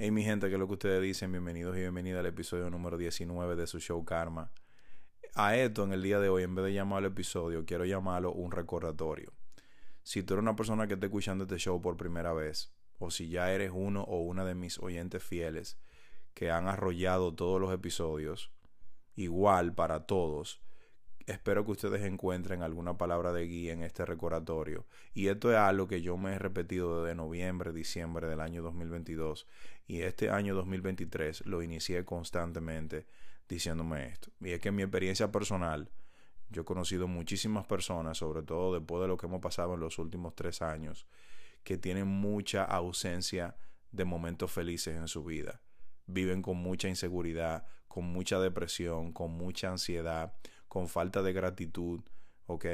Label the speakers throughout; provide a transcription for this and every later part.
Speaker 1: Hey mi gente, ¿qué es lo que ustedes dicen? Bienvenidos y bienvenidas al episodio número 19 de su show Karma. A esto en el día de hoy, en vez de llamarlo episodio, quiero llamarlo un recordatorio. Si tú eres una persona que está escuchando este show por primera vez, o si ya eres uno o una de mis oyentes fieles que han arrollado todos los episodios, igual para todos, espero que ustedes encuentren alguna palabra de guía en este recordatorio. Y esto es algo que yo me he repetido desde noviembre, diciembre del año 2022. Y este año 2023 lo inicié constantemente diciéndome esto. Y es que en mi experiencia personal, yo he conocido muchísimas personas, sobre todo después de lo que hemos pasado en los últimos tres años, que tienen mucha ausencia de momentos felices en su vida. Viven con mucha inseguridad, con mucha depresión, con mucha ansiedad, con falta de gratitud, ¿ok?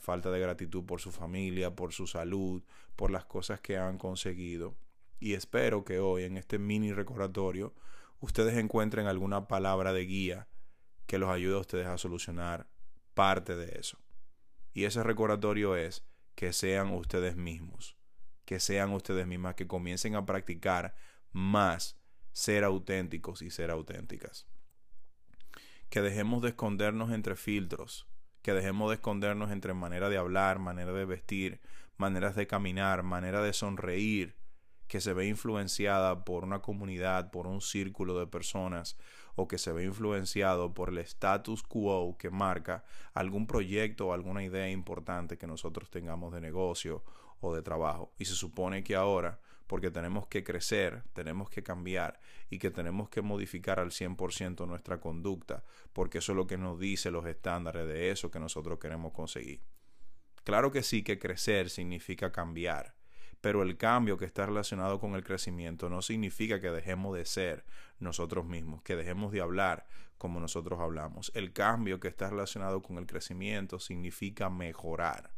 Speaker 1: Falta de gratitud por su familia, por su salud, por las cosas que han conseguido. Y espero que hoy, en este mini recordatorio, ustedes encuentren alguna palabra de guía que los ayude a ustedes a solucionar parte de eso. Y ese recordatorio es que sean ustedes mismos, que sean ustedes mismas, que comiencen a practicar más ser auténticos y ser auténticas que dejemos de escondernos entre filtros, que dejemos de escondernos entre manera de hablar, manera de vestir, maneras de caminar, manera de sonreír, que se ve influenciada por una comunidad, por un círculo de personas, o que se ve influenciado por el status quo que marca algún proyecto o alguna idea importante que nosotros tengamos de negocio o de trabajo. Y se supone que ahora porque tenemos que crecer, tenemos que cambiar y que tenemos que modificar al 100% nuestra conducta, porque eso es lo que nos dice los estándares de eso que nosotros queremos conseguir. Claro que sí que crecer significa cambiar, pero el cambio que está relacionado con el crecimiento no significa que dejemos de ser nosotros mismos, que dejemos de hablar como nosotros hablamos. El cambio que está relacionado con el crecimiento significa mejorar,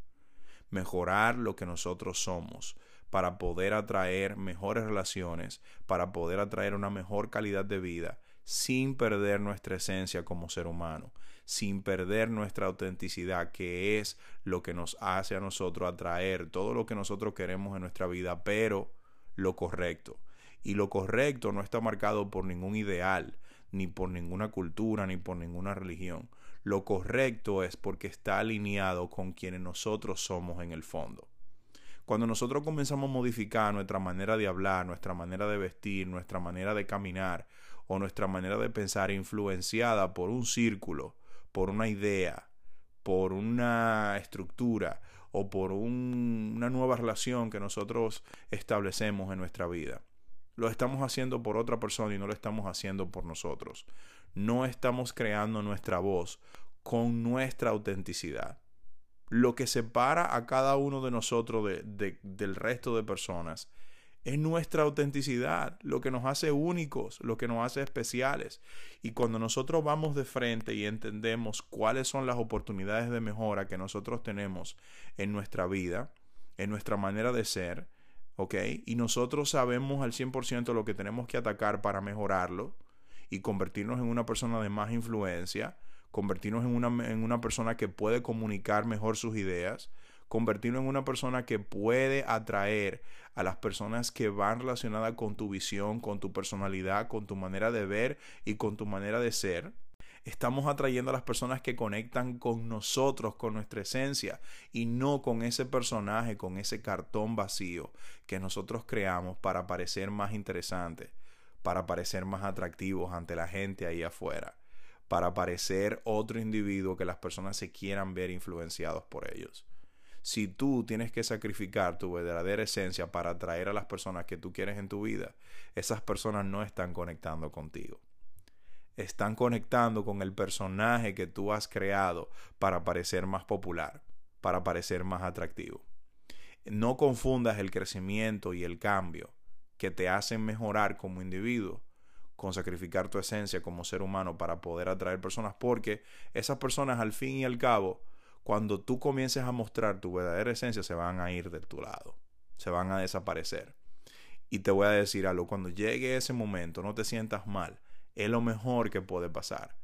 Speaker 1: mejorar lo que nosotros somos, para poder atraer mejores relaciones, para poder atraer una mejor calidad de vida, sin perder nuestra esencia como ser humano, sin perder nuestra autenticidad, que es lo que nos hace a nosotros atraer todo lo que nosotros queremos en nuestra vida, pero lo correcto. Y lo correcto no está marcado por ningún ideal, ni por ninguna cultura, ni por ninguna religión. Lo correcto es porque está alineado con quienes nosotros somos en el fondo. Cuando nosotros comenzamos a modificar nuestra manera de hablar, nuestra manera de vestir, nuestra manera de caminar o nuestra manera de pensar influenciada por un círculo, por una idea, por una estructura o por una nueva relación que nosotros establecemos en nuestra vida. Lo estamos haciendo por otra persona y no lo estamos haciendo por nosotros. No estamos creando nuestra voz con nuestra autenticidad lo que separa a cada uno de nosotros del resto de personas es nuestra autenticidad, lo que nos hace únicos, lo que nos hace especiales. Y cuando nosotros vamos de frente y entendemos cuáles son las oportunidades de mejora que nosotros tenemos en nuestra vida, en nuestra manera de ser, ¿ok? Y nosotros sabemos al 100% lo que tenemos que atacar para mejorarlo y convertirnos en una persona de más influencia, convertirnos en una, en una persona que puede comunicar mejor sus ideas, convertirnos en una persona que puede atraer a las personas que van relacionadas con tu visión, con tu personalidad, con tu manera de ver y con tu manera de ser. Estamos atrayendo a las personas que conectan con nosotros, con nuestra esencia, y no con ese personaje, con ese cartón vacío que nosotros creamos para parecer más interesantes, para parecer más atractivos ante la gente ahí afuera para parecer otro individuo que las personas se quieran ver influenciados por ellos. Si tú tienes que sacrificar tu verdadera esencia para atraer a las personas que tú quieres en tu vida, esas personas no están conectando contigo. Están conectando con el personaje que tú has creado para parecer más popular, para parecer más atractivo. No confundas el crecimiento y el cambio que te hacen mejorar como individuo con sacrificar tu esencia como ser humano para poder atraer personas, porque esas personas al fin y al cabo, cuando tú comiences a mostrar tu verdadera esencia, se van a ir de tu lado, se van a desaparecer. Y te voy a decir algo, cuando llegue ese momento, no te sientas mal, es lo mejor que puede pasar.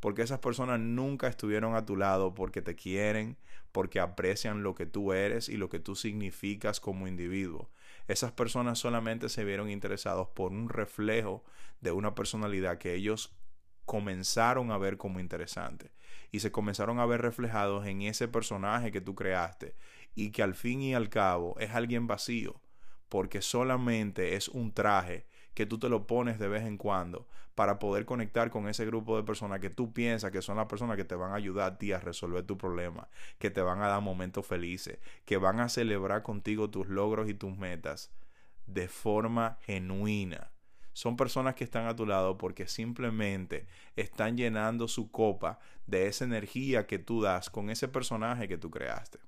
Speaker 1: Porque esas personas nunca estuvieron a tu lado porque te quieren, porque aprecian lo que tú eres y lo que tú significas como individuo. Esas personas solamente se vieron interesados por un reflejo de una personalidad que ellos comenzaron a ver como interesante y se comenzaron a ver reflejados en ese personaje que tú creaste y que al fin y al cabo es alguien vacío porque solamente es un traje que tú te lo pones de vez en cuando para poder conectar con ese grupo de personas que tú piensas que son las personas que te van a ayudar a ti a resolver tu problema, que te van a dar momentos felices, que van a celebrar contigo tus logros y tus metas de forma genuina. Son personas que están a tu lado porque simplemente están llenando su copa de esa energía que tú das con ese personaje que tú creaste.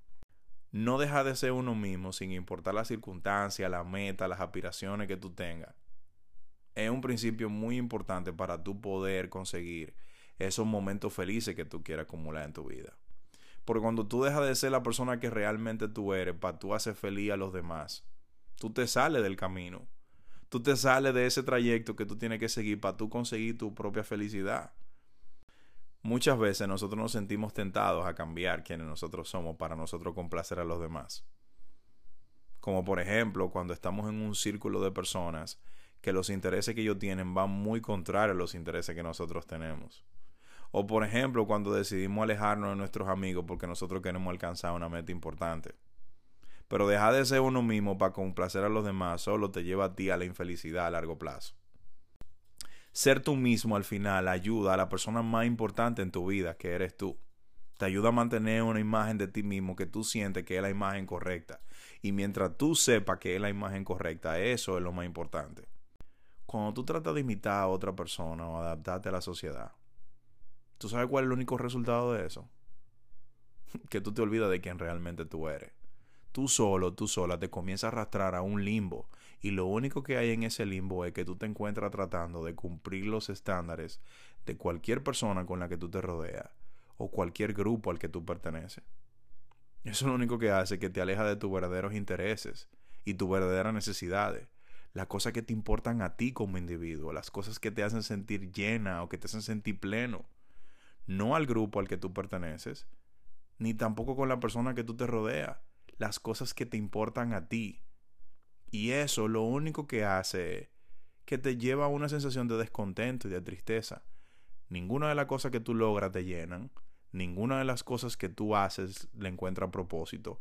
Speaker 1: No deja de ser uno mismo sin importar las circunstancias, la meta, las aspiraciones que tú tengas es un principio muy importante para tú poder conseguir esos momentos felices que tú quieras acumular en tu vida. Porque cuando tú dejas de ser la persona que realmente tú eres para tú hacer feliz a los demás, tú te sales del camino. Tú te sales de ese trayecto que tú tienes que seguir para tú conseguir tu propia felicidad. Muchas veces nosotros nos sentimos tentados a cambiar quienes nosotros somos para nosotros complacer a los demás. Como por ejemplo cuando estamos en un círculo de personas que los intereses que ellos tienen van muy contrarios a los intereses que nosotros tenemos. O por ejemplo, cuando decidimos alejarnos de nuestros amigos porque nosotros queremos alcanzar una meta importante. Pero dejar de ser uno mismo para complacer a los demás solo te lleva a ti a la infelicidad a largo plazo. Ser tú mismo al final ayuda a la persona más importante en tu vida, que eres tú. Te ayuda a mantener una imagen de ti mismo que tú sientes que es la imagen correcta. Y mientras tú sepas que es la imagen correcta, eso es lo más importante cuando tú tratas de imitar a otra persona o adaptarte a la sociedad, ¿tú sabes cuál es el único resultado de eso? que tú te olvidas de quién realmente tú eres. Tú solo, tú sola te comienzas a arrastrar a un limbo y lo único que hay en ese limbo es que tú te encuentras tratando de cumplir los estándares de cualquier persona con la que tú te rodeas o cualquier grupo al que tú perteneces. Eso es lo único que hace que te aleja de tus verdaderos intereses y tus verdaderas necesidades las cosas que te importan a ti como individuo, las cosas que te hacen sentir llena o que te hacen sentir pleno, no al grupo al que tú perteneces, ni tampoco con la persona que tú te rodeas, las cosas que te importan a ti. Y eso lo único que hace que te lleva a una sensación de descontento y de tristeza. Ninguna de las cosas que tú logras te llenan, ninguna de las cosas que tú haces le encuentra propósito.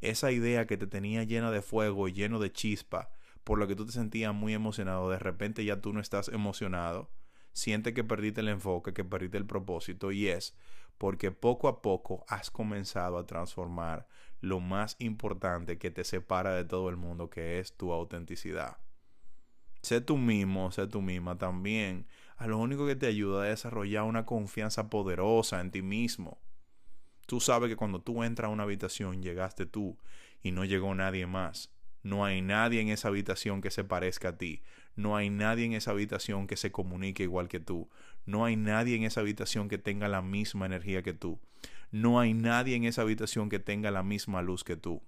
Speaker 1: Esa idea que te tenía llena de fuego y lleno de chispa, por lo que tú te sentías muy emocionado, de repente ya tú no estás emocionado, siente que perdiste el enfoque, que perdiste el propósito y es porque poco a poco has comenzado a transformar lo más importante que te separa de todo el mundo, que es tu autenticidad. Sé tú mismo, sé tú misma también. A lo único que te ayuda a desarrollar una confianza poderosa en ti mismo. Tú sabes que cuando tú entras a una habitación llegaste tú y no llegó nadie más. No hay nadie en esa habitación que se parezca a ti. No hay nadie en esa habitación que se comunique igual que tú. No hay nadie en esa habitación que tenga la misma energía que tú. No hay nadie en esa habitación que tenga la misma luz que tú.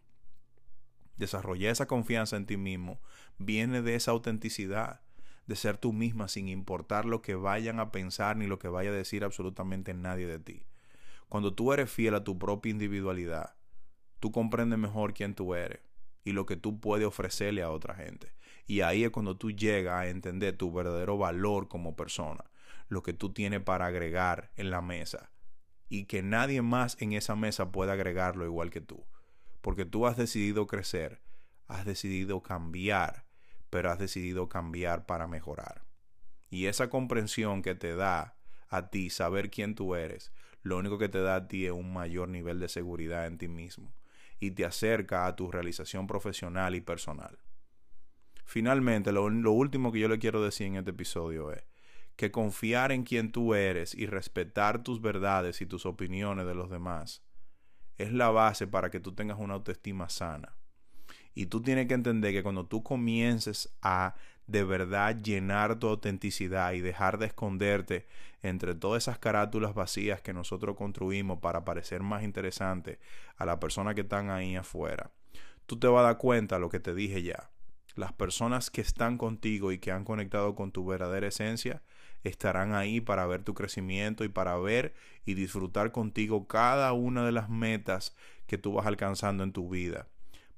Speaker 1: Desarrollar esa confianza en ti mismo viene de esa autenticidad, de ser tú misma sin importar lo que vayan a pensar ni lo que vaya a decir absolutamente nadie de ti. Cuando tú eres fiel a tu propia individualidad, tú comprendes mejor quién tú eres y lo que tú puedes ofrecerle a otra gente. Y ahí es cuando tú llegas a entender tu verdadero valor como persona, lo que tú tienes para agregar en la mesa y que nadie más en esa mesa pueda agregarlo igual que tú. Porque tú has decidido crecer, has decidido cambiar, pero has decidido cambiar para mejorar. Y esa comprensión que te da a ti saber quién tú eres, lo único que te da a ti es un mayor nivel de seguridad en ti mismo y te acerca a tu realización profesional y personal. Finalmente, lo, último que yo le quiero decir en este episodio es que confiar en quien tú eres y respetar tus verdades y tus opiniones de los demás es la base para que tú tengas una autoestima sana. Y tú tienes que entender que cuando tú comiences a de verdad llenar tu autenticidad y dejar de esconderte entre todas esas carátulas vacías que nosotros construimos para parecer más interesante a la persona que están ahí afuera, tú te vas a dar cuenta lo que te dije ya. Las personas que están contigo y que han conectado con tu verdadera esencia estarán ahí para ver tu crecimiento y para ver y disfrutar contigo cada una de las metas que tú vas alcanzando en tu vida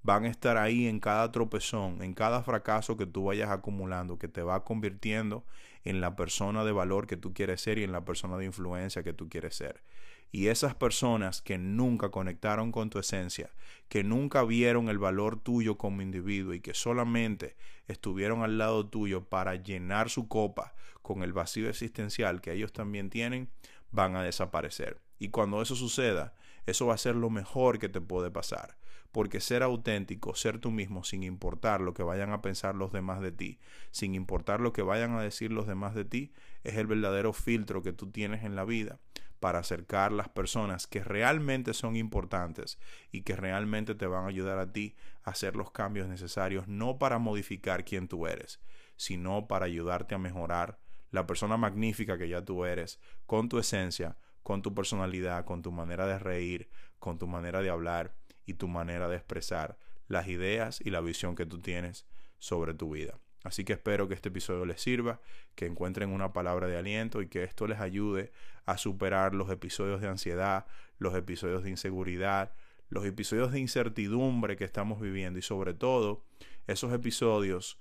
Speaker 1: van a estar ahí en cada tropezón, en cada fracaso que tú vayas acumulando, que te va convirtiendo en la persona de valor que tú quieres ser y en la persona de influencia que tú quieres ser. Y esas personas que nunca conectaron con tu esencia, que nunca vieron el valor tuyo como individuo y que solamente estuvieron al lado tuyo para llenar su copa con el vacío existencial que ellos también tienen, van a desaparecer. Y cuando eso suceda, eso va a ser lo mejor que te puede pasar porque ser auténtico, ser tú mismo, sin importar lo que vayan a pensar los demás de ti, sin importar lo que vayan a decir los demás de ti, es el verdadero filtro que tú tienes en la vida para acercar las personas que realmente son importantes y que realmente te van a ayudar a ti a hacer los cambios necesarios, no para modificar quién tú eres, sino para ayudarte a mejorar la persona magnífica que ya tú eres, con tu esencia, con tu personalidad, con tu manera de reír, con tu manera de hablar y tu manera de expresar las ideas y la visión que tú tienes sobre tu vida. Así que espero que este episodio les sirva, que encuentren una palabra de aliento y que esto les ayude a superar los episodios de ansiedad, los episodios de inseguridad, los episodios de incertidumbre que estamos viviendo y sobre todo esos episodios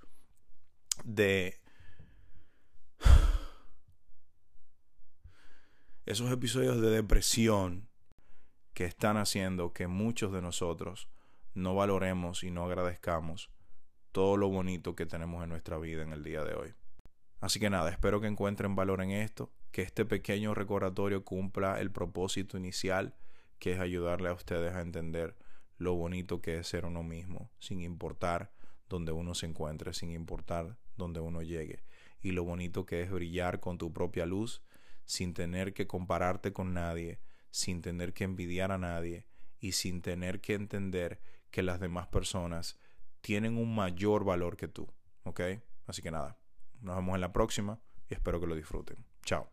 Speaker 1: de esos episodios de depresión que están haciendo que muchos de nosotros no valoremos y no agradezcamos todo lo bonito que tenemos en nuestra vida en el día de hoy. Así que nada, espero que encuentren valor en esto, que este pequeño recordatorio cumpla el propósito inicial, que es ayudarle a ustedes a entender lo bonito que es ser uno mismo, sin importar donde uno se encuentre, sin importar donde uno llegue, y lo bonito que es brillar con tu propia luz, sin tener que compararte con nadie, sin tener que envidiar a nadie y sin tener que entender que las demás personas tienen un mayor valor que tú. ¿Ok? Así que nada, nos vemos en la próxima y espero que lo disfruten. Chao.